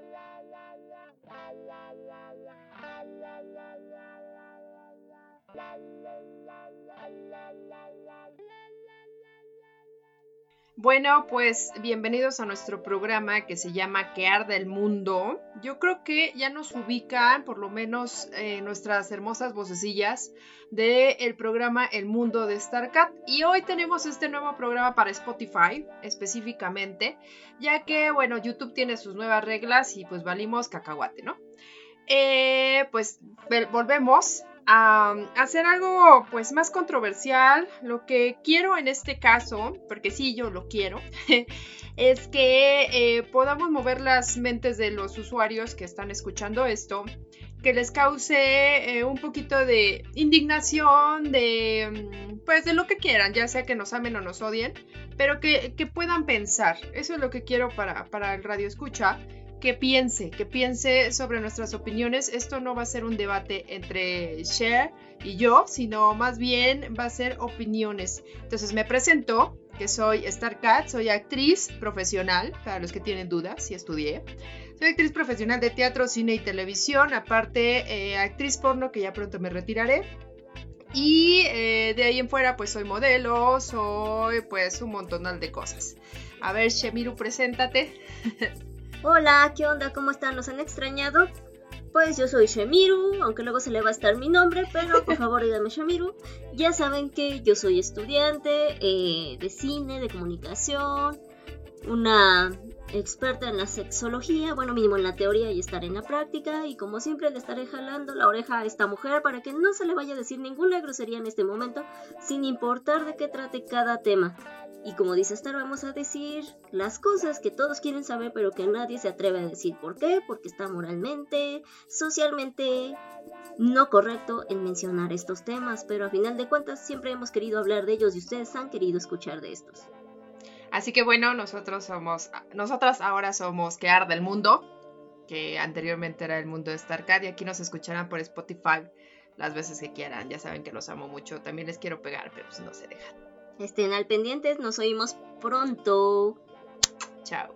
la la la la Bueno, pues bienvenidos a nuestro programa que se llama Que arde el mundo. Yo creo que ya nos ubican, por lo menos eh, nuestras hermosas vocecillas, del programa El Mundo de StarCat. Y hoy tenemos este nuevo programa para Spotify, específicamente, ya que, bueno, YouTube tiene sus nuevas reglas y pues valimos cacahuate, ¿no? Eh, pues volvemos a hacer algo pues más controversial. Lo que quiero en este caso, porque sí, yo lo quiero, es que eh, podamos mover las mentes de los usuarios que están escuchando esto, que les cause eh, un poquito de indignación, de mm, pues de lo que quieran, ya sea que nos amen o nos odien, pero que, que puedan pensar. Eso es lo que quiero para, para el radio escucha que piense, que piense sobre nuestras opiniones. Esto no va a ser un debate entre Cher y yo, sino más bien va a ser opiniones. Entonces me presento, que soy Starcat, soy actriz profesional, para los que tienen dudas, si estudié. Soy actriz profesional de teatro, cine y televisión, aparte eh, actriz porno, que ya pronto me retiraré. Y eh, de ahí en fuera, pues soy modelo, soy pues un montonal de cosas. A ver, Shemiru, preséntate. Hola, ¿qué onda? ¿Cómo están? ¿Nos han extrañado? Pues yo soy Shemiru, aunque luego se le va a estar mi nombre, pero por favor díganme Shemiru. Ya saben que yo soy estudiante eh, de cine, de comunicación, una experta en la sexología, bueno, mínimo en la teoría y estar en la práctica, y como siempre le estaré jalando la oreja a esta mujer para que no se le vaya a decir ninguna grosería en este momento, sin importar de qué trate cada tema. Y como dice Star, vamos a decir las cosas que todos quieren saber, pero que nadie se atreve a decir. ¿Por qué? Porque está moralmente, socialmente no correcto en mencionar estos temas, pero a final de cuentas siempre hemos querido hablar de ellos y ustedes han querido escuchar de estos. Así que bueno, nosotros somos, nosotras ahora somos Que Arde el Mundo, que anteriormente era el mundo de Starcad y aquí nos escucharán por Spotify las veces que quieran. Ya saben que los amo mucho, también les quiero pegar, pero pues no se dejan. Estén al pendientes, nos oímos pronto. Chao.